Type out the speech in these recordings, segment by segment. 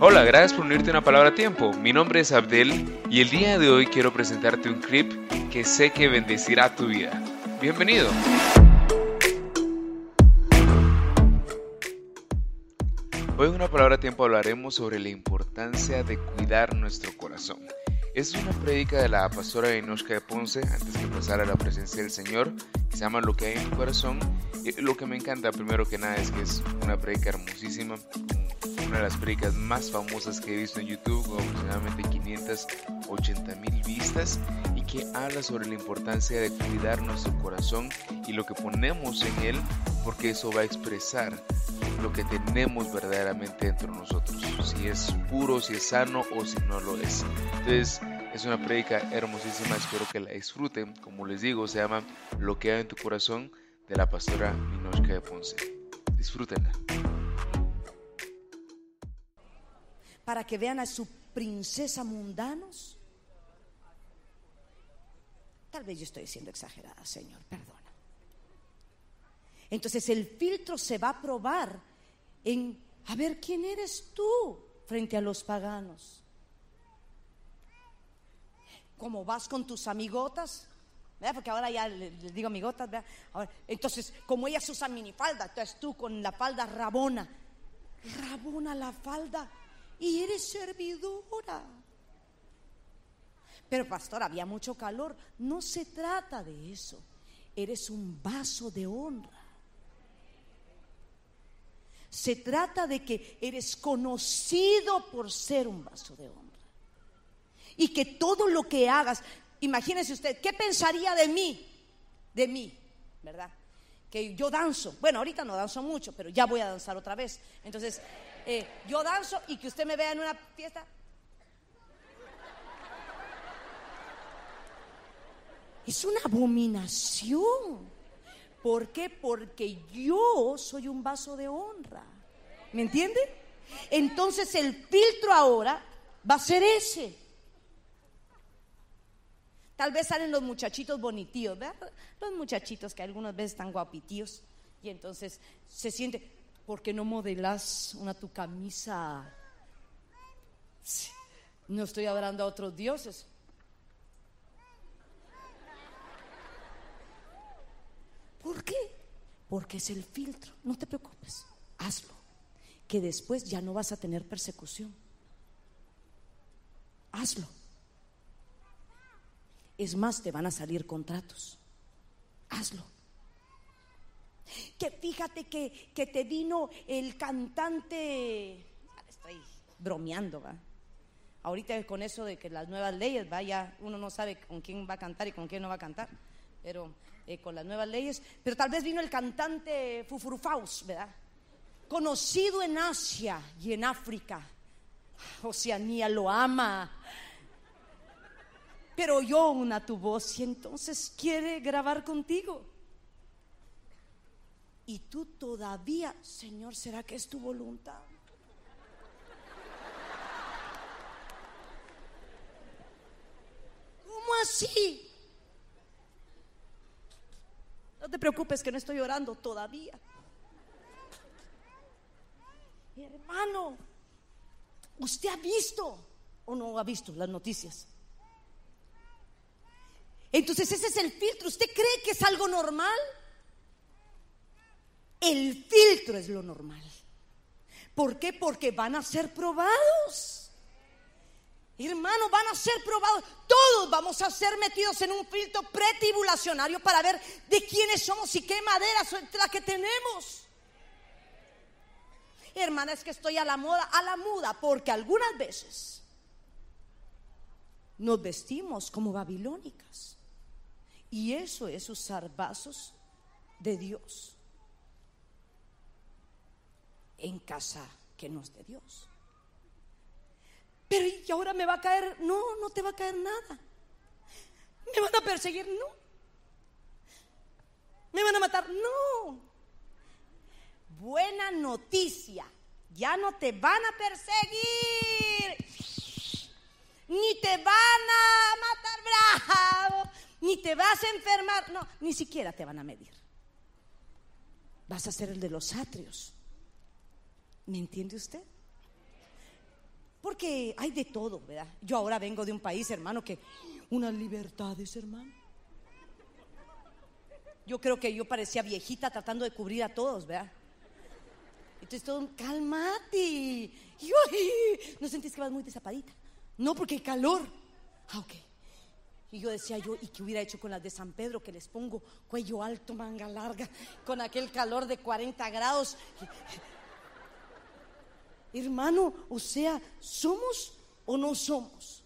Hola, gracias por unirte a una palabra tiempo. Mi nombre es Abdel y el día de hoy quiero presentarte un clip que sé que bendecirá tu vida. Bienvenido. Hoy en una palabra a tiempo hablaremos sobre la importancia de cuidar nuestro corazón. Es una prédica de la pastora Inoshka de Ponce antes que pasara a la presencia del Señor, que se llama Lo que hay en tu corazón. Lo que me encanta primero que nada es que es una prédica hermosísima, una de las predicas más famosas que he visto en YouTube, con aproximadamente 580 mil vistas, y que habla sobre la importancia de cuidar nuestro corazón y lo que ponemos en él, porque eso va a expresar lo que tenemos verdaderamente dentro de nosotros, si es puro, si es sano o si no lo es. Entonces, es una predica hermosísima, espero que la disfruten. Como les digo, se llama Lo que hay en tu corazón de la pastora Minoshka de Ponce. Disfrútenla. Para que vean a su princesa mundanos. Tal vez yo estoy siendo exagerada, Señor, perdona. Entonces el filtro se va a probar en a ver quién eres tú frente a los paganos. ¿Cómo vas con tus amigotas? Porque ahora ya les digo amigotas, entonces, como ellas usan minifalda, entonces tú con la falda rabona, rabona la falda y eres servidora. Pero pastor, había mucho calor. No se trata de eso. Eres un vaso de honra. Se trata de que eres conocido por ser un vaso de honra. Y que todo lo que hagas, imagínese usted, ¿qué pensaría de mí? De mí, ¿verdad? Que yo danzo. Bueno, ahorita no danzo mucho, pero ya voy a danzar otra vez. Entonces, eh, yo danzo y que usted me vea en una fiesta. Es una abominación. ¿Por qué? Porque yo soy un vaso de honra. ¿Me entiende? Entonces el filtro ahora va a ser ese. Tal vez salen los muchachitos bonitíos, ¿verdad? Los muchachitos que algunas veces están guapitíos y entonces se siente, ¿por qué no modelas una tu camisa? No estoy hablando a otros dioses. ¿Por qué? Porque es el filtro. No te preocupes, hazlo. Que después ya no vas a tener persecución. Hazlo. Es más, te van a salir contratos. Hazlo. Que fíjate que, que te vino el cantante. Estoy bromeando, ¿va? Ahorita con eso de que las nuevas leyes, vaya, uno no sabe con quién va a cantar y con quién no va a cantar. Pero eh, con las nuevas leyes, pero tal vez vino el cantante Fufurufaus, ¿verdad? Conocido en Asia y en África. Oceanía lo ama. Pero oyó una tu voz y entonces quiere grabar contigo. Y tú todavía, Señor, ¿será que es tu voluntad? ¿Cómo así? No te preocupes que no estoy orando todavía. Hermano, ¿usted ha visto o no ha visto las noticias? Entonces ese es el filtro. ¿Usted cree que es algo normal? El filtro es lo normal. ¿Por qué? Porque van a ser probados. Hermano, van a ser probados. Todos vamos a ser metidos en un filtro pretribulacionario para ver de quiénes somos y qué madera es la que tenemos. Hermana, es que estoy a la moda, a la muda, porque algunas veces nos vestimos como babilónicas. Y eso es usar vasos de Dios en casa que no es de Dios. Pero ¿y ahora me va a caer? No, no te va a caer nada. ¿Me van a perseguir? No. ¿Me van a matar? No. Buena noticia. Ya no te van a perseguir. Ni te van a matar bravo. Ni te vas a enfermar. No, ni siquiera te van a medir. Vas a ser el de los atrios. ¿Me entiende usted? Porque hay de todo, ¿verdad? Yo ahora vengo de un país, hermano, que unas libertades, hermano. Yo creo que yo parecía viejita tratando de cubrir a todos, ¿verdad? Entonces todo, cálmate. ¿no sentís que vas muy desapadita? No, porque hay calor. Ah, ok. Y yo decía yo, ¿y qué hubiera hecho con las de San Pedro? Que les pongo cuello alto, manga larga, con aquel calor de 40 grados. Hermano, o sea, ¿somos o no somos?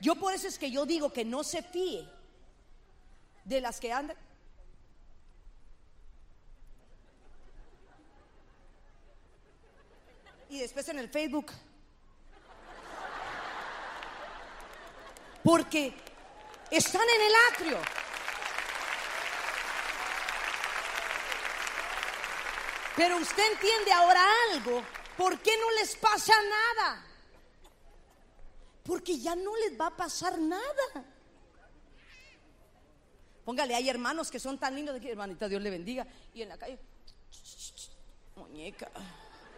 Yo por eso es que yo digo que no se fíe de las que andan. Y después en el Facebook. Porque están en el atrio. Pero usted entiende ahora algo ¿Por qué no les pasa nada? Porque ya no les va a pasar nada. Póngale, hay hermanos que son tan lindos de que hermanita Dios le bendiga. Y en la calle, muñeca,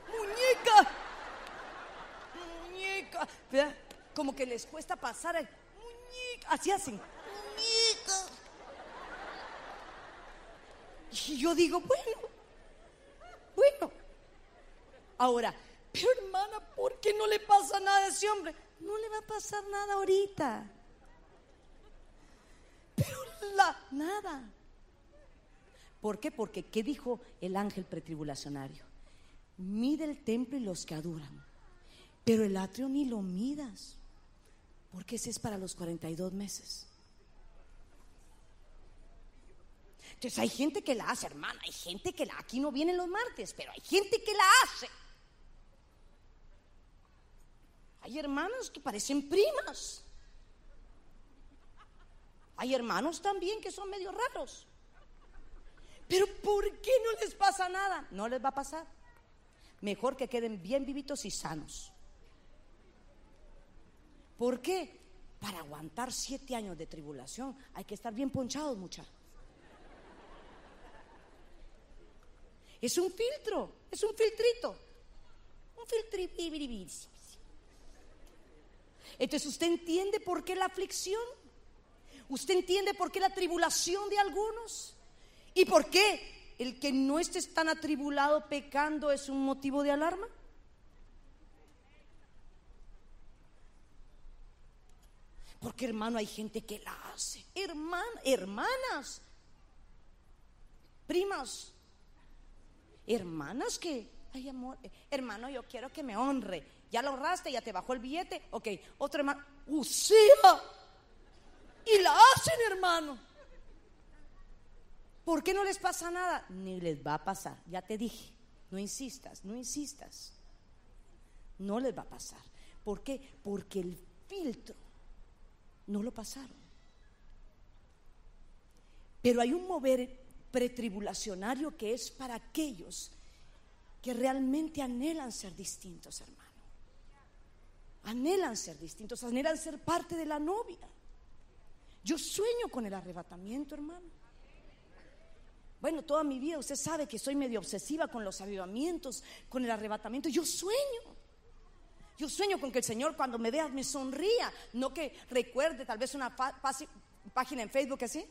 muñeca, muñeca. Como que les cuesta pasar. Muñeca, así hacen. Muñeca. Y yo digo, bueno, bueno. Ahora, pero hermana, ¿por qué no le pasa nada a ese hombre? No le va a pasar nada ahorita. Pero la, nada. ¿Por qué? Porque ¿qué dijo el ángel pretribulacionario? Mide el templo y los que adoran. Pero el atrio ni lo midas. Porque ese es para los 42 meses. Entonces hay gente que la hace, hermana. Hay gente que la, aquí no vienen los martes, pero hay gente que la hace. Hay hermanos que parecen primas. Hay hermanos también que son medio raros. Pero ¿por qué no les pasa nada? No les va a pasar. Mejor que queden bien vivitos y sanos. ¿Por qué? Para aguantar siete años de tribulación hay que estar bien ponchados, muchachos. Es un filtro, es un filtrito. Un filtrito. Entonces usted entiende por qué la aflicción, usted entiende por qué la tribulación de algunos y por qué el que no esté tan atribulado pecando es un motivo de alarma. Porque hermano, hay gente que la hace. Herman, hermanas, primas, hermanas que, ay amor, hermano, yo quiero que me honre ya lo ahorraste, ya te bajó el billete, ok, otro hermano, usía, y la hacen hermano. ¿Por qué no les pasa nada? Ni les va a pasar, ya te dije, no insistas, no insistas, no les va a pasar. ¿Por qué? Porque el filtro no lo pasaron. Pero hay un mover pretribulacionario que es para aquellos que realmente anhelan ser distintos, hermano anhelan ser distintos, anhelan ser parte de la novia. Yo sueño con el arrebatamiento, hermano. Bueno, toda mi vida usted sabe que soy medio obsesiva con los avivamientos, con el arrebatamiento. Yo sueño. Yo sueño con que el Señor cuando me vea me sonría, no que recuerde tal vez una página en Facebook así.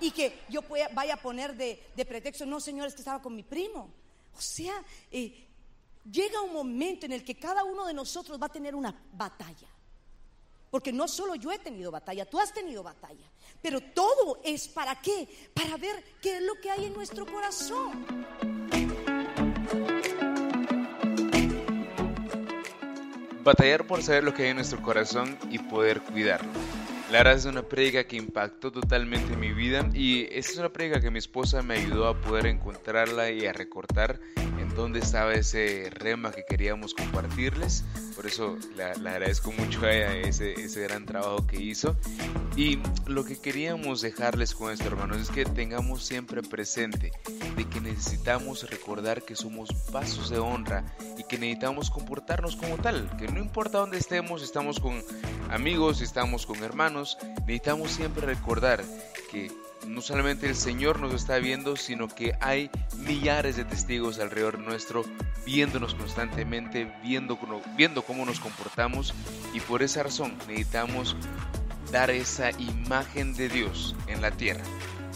Y que yo vaya a poner de, pretexto, no, Señor, es que estaba con mi primo. O sea, eh, llega un momento en el que cada uno de nosotros va a tener una batalla. Porque no solo yo he tenido batalla, tú has tenido batalla. Pero todo es para qué? Para ver qué es lo que hay en nuestro corazón. Batallar por saber lo que hay en nuestro corazón y poder cuidarlo. La verdad es una predica que impactó totalmente mi vida y esta es una predica que mi esposa me ayudó a poder encontrarla y a recortar en dónde estaba ese rema que queríamos compartirles. Por eso le, agradezco mucho a ella ese, ese gran trabajo que hizo. Y lo que queríamos dejarles con esto, hermanos, es que tengamos siempre presente de que necesitamos recordar que somos vasos de honra y que necesitamos comportarnos como tal, que no importa dónde estemos, estamos con amigos, estamos con hermanos, necesitamos siempre recordar que no solamente el Señor nos está viendo, sino que hay millares de testigos alrededor nuestro viéndonos constantemente, viendo, viendo cómo nos comportamos y por esa razón necesitamos dar esa imagen de Dios en la tierra.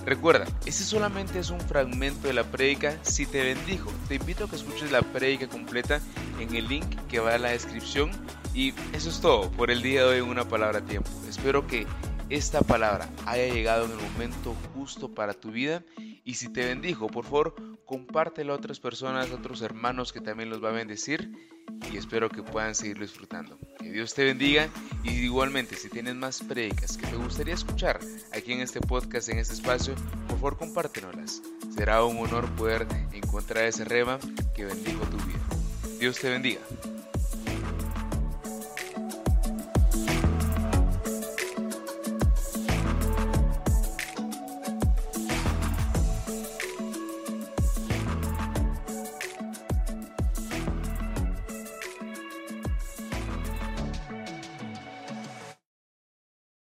Recuerda, ese solamente es un fragmento de la prédica. Si te bendijo, te invito a que escuches la prédica completa en el link que va en la descripción. Y eso es todo por el día de hoy en una palabra a tiempo. Espero que esta palabra haya llegado en el momento justo para tu vida y si te bendijo, por favor, compártelo a otras personas, a otros hermanos que también los va a bendecir y espero que puedan seguir disfrutando. Que Dios te bendiga y igualmente si tienes más predicas que te gustaría escuchar aquí en este podcast, en este espacio, por favor compártenolas. Será un honor poder encontrar ese rema que bendijo tu vida. Dios te bendiga.